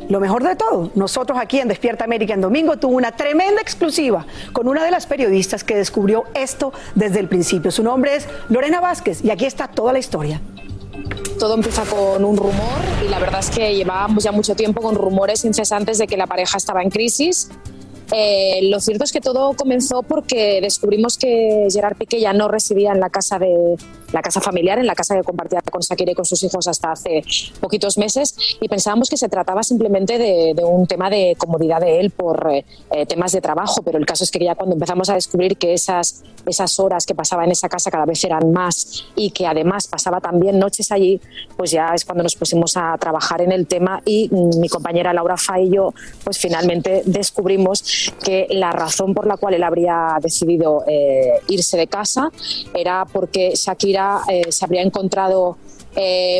lo mejor de todo, nosotros aquí en Despierta América en domingo tuvo una tremenda exclusiva con una de las periodistas que descubrió esto desde el principio. Su nombre es Lorena Vázquez y aquí está toda la historia. Todo empieza con un rumor y la verdad es que llevábamos ya mucho tiempo con rumores incesantes de que la pareja estaba en crisis. Eh, lo cierto es que todo comenzó porque descubrimos que Gerard Piqué ya no residía en la casa de, la casa familiar, en la casa que compartía con Shakira y con sus hijos hasta hace poquitos meses, y pensábamos que se trataba simplemente de, un tema de comodidad de él por eh, eh, temas de trabajo, pero el caso es que ya cuando empezamos a descubrir que esas, esas horas que pasaba en esa casa cada vez eran más y que además pasaba también noches allí, pues ya es cuando nos pusimos a trabajar en el tema y mi compañera Laura Fa y yo, pues finalmente descubrimos que la razón por la cual él habría decidido eh, irse de casa era porque Shakira se habría encontrado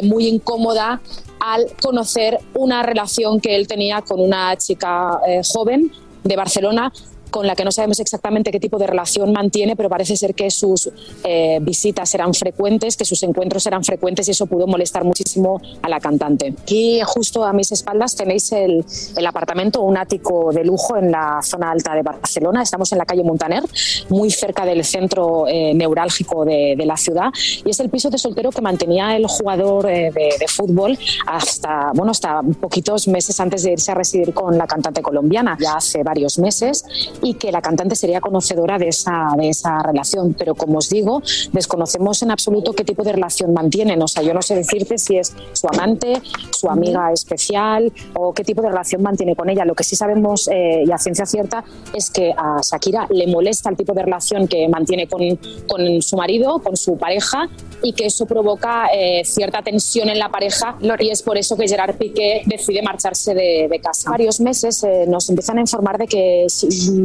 muy incómoda al conocer una relación que él tenía con una chica eh, joven de Barcelona con la que no sabemos exactamente qué tipo de relación mantiene, pero parece ser que sus eh, visitas eran frecuentes, que sus encuentros eran frecuentes y eso pudo molestar muchísimo a la cantante. Aquí justo a mis espaldas tenéis el, el apartamento, un ático de lujo en la zona alta de Barcelona. Estamos en la calle Montaner, muy cerca del centro eh, neurálgico de, de, la ciudad y es el piso de soltero que mantenía el jugador eh, de, de, fútbol hasta, bueno, hasta poquitos meses antes de irse a residir con la cantante colombiana, ya hace varios meses y que la cantante sería conocedora de esa, de esa relación. Pero como os digo, desconocemos en absoluto qué tipo de relación mantienen. O sea, yo no sé decirte si es su amante, su amiga especial o qué tipo de relación mantiene con ella. Lo que sí sabemos eh, y a ciencia cierta es que a Shakira le molesta el tipo de relación que mantiene con, con su marido, con su pareja y que eso provoca eh, cierta tensión en la pareja y es por eso que Gerard Piqué decide marcharse de, de casa. Varios meses eh, nos empiezan a informar de que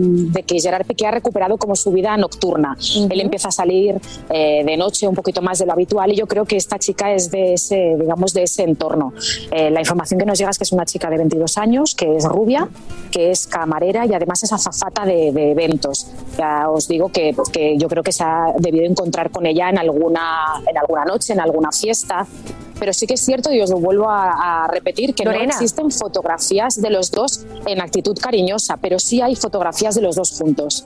de que Gerard Piqué ha recuperado como su vida nocturna. Él empieza a salir eh, de noche un poquito más de lo habitual y yo creo que esta chica es de ese, digamos, de ese entorno. Eh, la información que nos llega es que es una chica de 22 años, que es rubia, que es camarera y además es azafata de, eventos. Ya os digo que, que, yo creo que se ha debido encontrar con ella en alguna, en alguna noche, en alguna fiesta pero sí que es cierto, y os lo vuelvo a, repetir, que no existen fotografías de los dos en actitud cariñosa, pero sí hay fotografías de los dos juntos.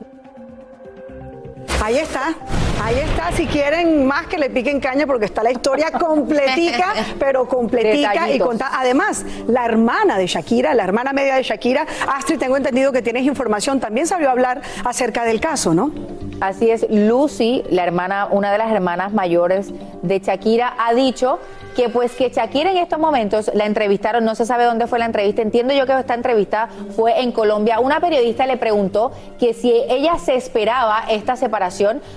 Ahí está, ahí está. Si quieren más que le piquen caña, porque está la historia completica, [laughs] pero completica y conta. Además, la hermana de Shakira, la hermana media de Shakira, Astrid, tengo entendido que tienes información, también salió a hablar acerca del caso, ¿no? Así es, Lucy, la hermana, una de las hermanas mayores de Shakira, ha dicho que pues que Shakira en estos momentos la entrevistaron, no se sabe dónde fue la entrevista, entiendo yo que esta entrevista fue en Colombia. Una periodista le preguntó que si ella se esperaba esta separación,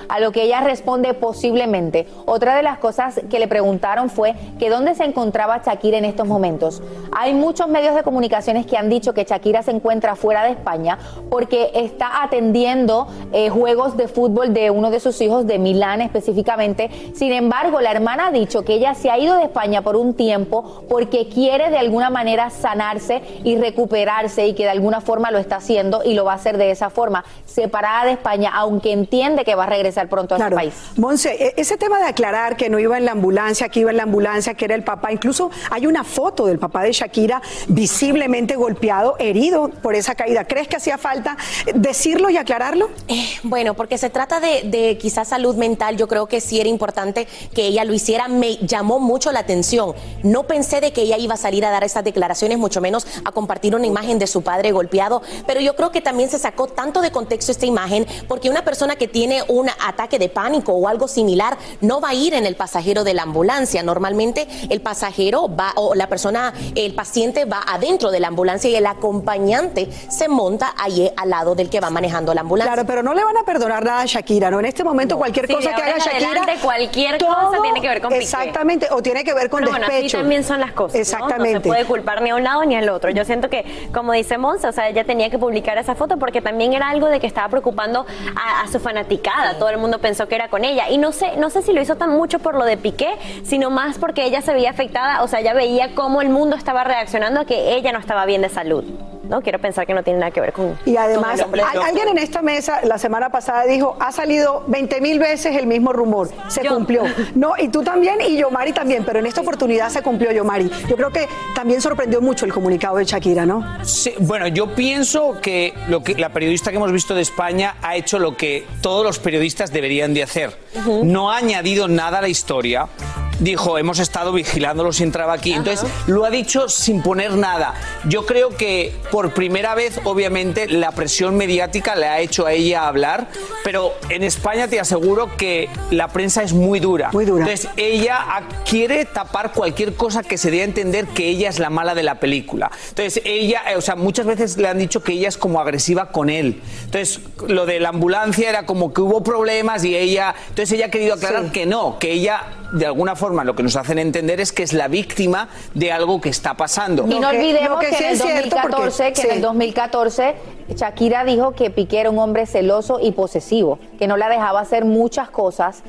a lo que ella responde posiblemente. Otra de las cosas que le preguntaron fue que dónde se encontraba Shakira en estos momentos. Hay muchos medios de comunicaciones que han dicho que Shakira se encuentra fuera de España porque está atendiendo eh, juegos de fútbol de uno de sus hijos de Milán específicamente. Sin embargo, la hermana ha dicho que ella se ha ido de España por un tiempo porque quiere de alguna manera sanarse y recuperarse y que de alguna forma lo está haciendo y lo va a hacer de esa forma, separada de España, aunque entiende que va a regresar pronto a su país. Monse, e-, ese tema de aclarar que no iba en la ambulancia, que iba en la ambulancia, que era el papá, incluso hay una foto del papá de Shakira visiblemente golpeado, herido por esa caída. ¿Crees que hacía falta decirlo y aclararlo? Eh, bueno, porque se trata de, de quizás salud mental, yo creo que sí era importante que ella lo hiciera. Me llamó mucho la atención. No pensé de que ella iba a salir a dar esas declaraciones, mucho menos a compartir una imagen de su padre golpeado, pero yo creo que también se sacó tanto de contexto esta imagen porque una persona que tiene un ataque de pánico o algo similar no va a ir en el pasajero de la ambulancia. Normalmente el pasajero va o la persona, el paciente va adentro de la ambulancia y el acompañante se monta ahí al lado del que va manejando la ambulancia. Claro, pero no le van a perdonar nada a Shakira, ¿no? En este momento cualquier cosa que haga Shakira, cualquier cosa tiene que ver con Exactamente, o tiene que ver con despecho. Bueno, así también son las cosas. Exactamente. ¿no? se puede culpar ni a un lado ni al otro. Yo siento que, como dice Monza, o sea, ella tenía que publicar esa foto porque también era algo de que estaba preocupando a, su fanaticada. Todo el mundo pensó que era con ella. Y no sé, no sé si lo hizo tan mucho por lo de Piqué, sino más porque ella se veía afectada, o sea, ella veía cómo el mundo estaba reaccionando a que ella no estaba bien de salud. ¿no? Quiero pensar que no tiene nada que ver con... Y además, alguien en esta mesa la semana pasada dijo, ha salido 20 mil veces el mismo rumor, se cumplió. No, y tú también y Yomari también, pero en esta oportunidad se cumplió Yomari. Yo creo que también sorprendió mucho el comunicado de Shakira, ¿no? Sí, bueno, yo pienso que, lo que la periodista que hemos visto de España ha hecho lo que todos los periodistas deberían de hacer. No ha añadido nada a la historia, dijo, hemos estado vigilándolo si entraba aquí. Entonces, lo ha dicho sin poner nada. Yo creo que por primera vez, obviamente, la presión mediática le ha hecho a ella hablar, pero en España te aseguro que la prensa es muy dura. Muy dura. Entonces, ella quiere tapar cualquier cosa que se dé a entender que ella es la mala de la película. Entonces, ella, eh, o sea, muchas veces le han dicho que ella es como agresiva con él. Entonces, lo de la ambulancia era como que hubo problemas y ella, entonces ella ha querido aclarar Sí. que no, que ella de alguna forma lo que nos hacen entender es que es la víctima de algo que está pasando. Y no que- olvidemos que que, sí en el es cierto, porque- 2014, que en el 2014 Shakira dijo que Piqué era un hombre celoso y posesivo, que no la dejaba hacer muchas cosas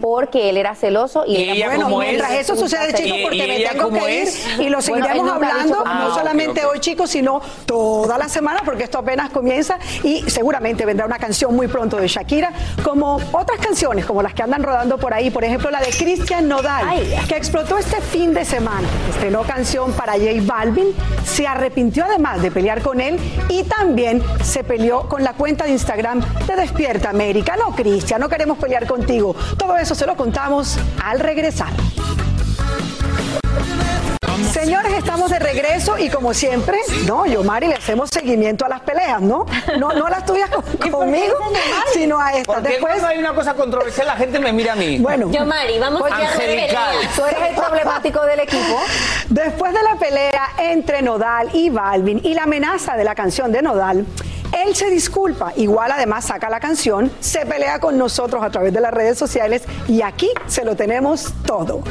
porque él era celoso y, Y ella, ella Bueno, mientras es, eso sucede, chicos, y porque me tengo que ir es. y lo seguiremos hablando, no es. solamente hoy, chicos, sino toda la semana, porque esto apenas comienza y seguramente vendrá una canción muy pronto de Shakira, como otras canciones, como las que andan rodando por ahí, por ejemplo, la de Cristian Nodal, que explotó este fin de semana. Estrenó canción para J Balvin, se arrepintió además de pelear con él y también se peleó con la cuenta de Instagram de Despierta América. No, Cristian, no queremos pelear contigo. Todo eso se lo contamos al regresar. Señores, estamos de regreso y como siempre, no, yo Mari le hacemos seguimiento a las peleas, ¿no? No, no a las tuyas con- [laughs] conmigo, sino a estas. Porque Después, cuando hay una cosa controversial la gente me mira a mí. bueno, Yo, Mari, vamos a Angelical. tú eres el problemático del equipo. después de la pelea entre Nodal y Balvin y la amenaza de la canción de Nodal, él se disculpa, igual además saca la canción, se pelea con nosotros a través de las redes sociales y aquí se lo tenemos todo.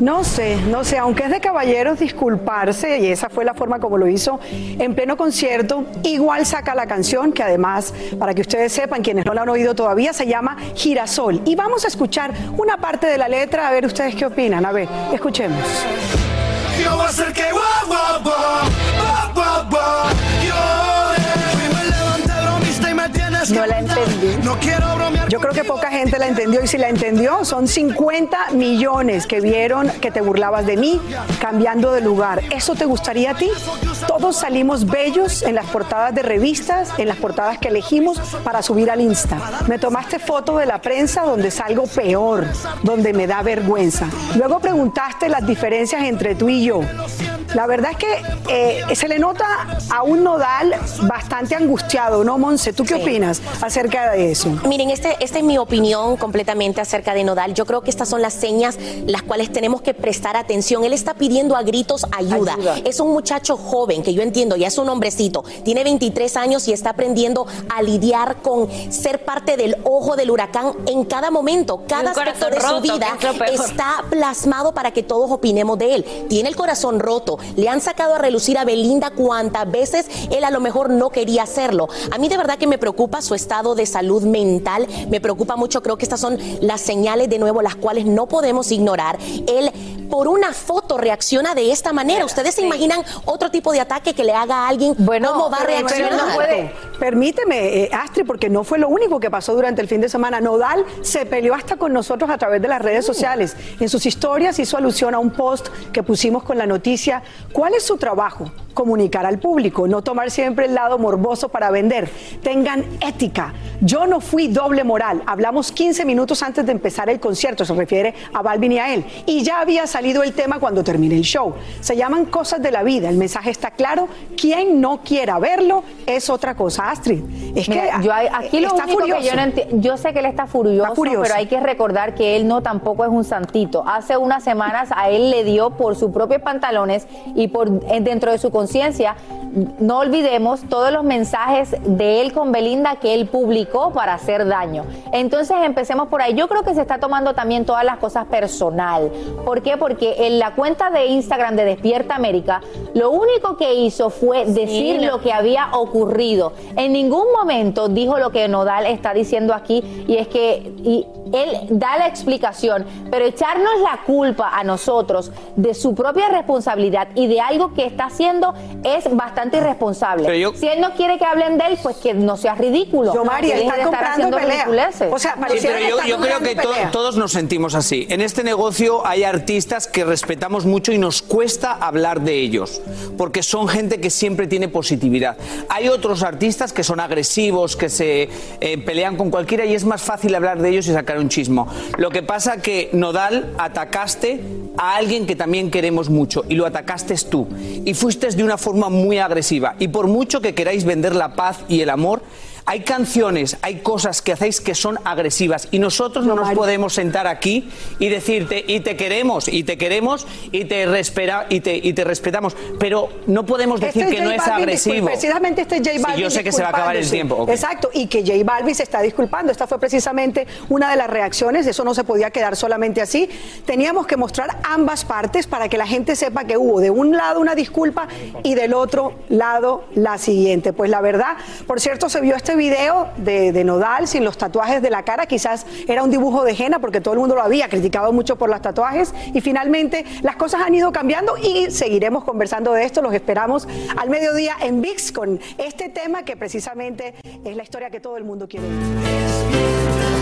No sé, no sé, aunque es de caballeros disculparse, y esa fue la forma como lo hizo en pleno concierto, igual saca la canción, que además, para que ustedes sepan, quienes no la han oído todavía, se llama Girasol. Y vamos a escuchar una parte de la letra, a ver ustedes qué opinan. A ver, escuchemos. Yo No la entendí. No quiero bromear Yo creo que poca gente la entendió y si la entendió son 50 millones que vieron que te burlabas de mí cambiando de lugar. ¿Eso te gustaría a ti? Todos salimos bellos en las portadas de revistas, en las portadas que elegimos para subir al Insta. Me tomaste foto de la prensa donde salgo peor, donde me da vergüenza. Luego preguntaste las diferencias entre tú y yo. La verdad es que eh, se le nota a un nodal bastante angustiado, ¿no, Monse? ¿Tú qué Sí. opinas acerca de eso? Miren, este, esta es mi opinión completamente acerca de Nodal. Yo creo que estas son las señas las cuales tenemos que prestar atención. Él está pidiendo a gritos ayuda. Ayuda. Es un muchacho joven que yo entiendo, ya es un hombrecito, tiene 23 años y está aprendiendo a lidiar con ser parte del ojo del huracán en cada momento. Cada aspecto de su vida es está plasmado para que todos opinemos de él. Tiene el corazón roto. Le han sacado a relucir a Belinda cuantas veces él a lo mejor no quería hacerlo. A mí de verdad que me preocupa su estado de salud mental. Me preocupa mucho. Creo que estas son las señales de nuevo las cuales no podemos ignorar. Él por una foto reacciona de esta manera. ¿Ustedes se imaginan otro tipo de ataque que le haga a alguien? Bueno, ¿Cómo va a reaccionar? no puede- Permíteme, eh, Astrid, porque no fue lo único que pasó durante el fin de semana. Nodal se peleó hasta con nosotros a través de las redes sociales. En sus historias hizo alusión a un post que pusimos con la noticia. ¿Cuál es su trabajo? Comunicar al público, no tomar siempre el lado morboso para vender. Tengan ética. Yo no fui doble moral. Hablamos 15 minutos antes de empezar el concierto, se refiere a Balvin y a él. Y ya había salido el tema cuando terminé el show. Se llaman cosas de la vida. El mensaje está claro. Quien no quiera verlo es otra cosa. Astrid, es Mira, que yo hay- aquí lo está único furioso. que yo no enti- yo sé que él está furioso, Está furioso. pero hay que recordar que él no tampoco es un santito. Hace unas semanas a él le dio por sus propios pantalones y por eh, dentro de su conciencia, no olvidemos todos los mensajes de él con Belinda que él publicó para hacer daño. Entonces empecemos por ahí. Yo creo que se está tomando también todas las cosas personal. ¿Por qué? Porque en la cuenta de Instagram de Despierta América, lo único que hizo fue decir no. lo que había ocurrido. En ningún momento dijo lo que Nodal está diciendo aquí y es que y él da la explicación, pero echarnos la culpa a nosotros de su propia responsabilidad y de algo que está haciendo es bastante irresponsable. Yo- Si él no quiere que hablen de él, pues que no sea ridículo. Yo, deje está comprando haciendo pelea. ridiculeces. O sea, Sí, pero yo, yo creo que to- todos nos sentimos así. En este negocio hay artistas que respetamos mucho y nos cuesta hablar de ellos, porque son gente que siempre tiene positividad. Hay otros artistas que son agresivos, que se eh, pelean con cualquiera y es más fácil hablar de ellos y sacar un chismo. Lo que pasa que Nodal atacaste a alguien que también queremos mucho y lo atacaste tú. Y fuiste de una forma muy agresiva. Y por mucho que queráis vender la paz y el amor, hay canciones, hay cosas que hacéis que son agresivas y nosotros no, nos podemos sentar aquí y decirte y te queremos y te queremos y te respera y te y te respetamos, pero no podemos decir Este que no J es Balvin, agresivo. disculpe, precisamente este J Sí, Balvin. yo sé que se va a acabar el tiempo. ok. Exacto, y que J Balvin se está disculpando. Esta fue precisamente una de las reacciones. Eso no se podía quedar solamente así. Teníamos que mostrar ambas partes para que la gente sepa que hubo de un lado una disculpa y del otro lado la siguiente. Pues la verdad, por cierto, se vio este video de, de Nodal sin los tatuajes de la cara. Quizás era un dibujo de Jena porque todo el mundo lo había criticado mucho por los tatuajes. Y finalmente las cosas han ido cambiando y seguiremos conversando de esto. Los esperamos al mediodía en VIX con este tema que precisamente es la historia que todo el mundo quiere ver.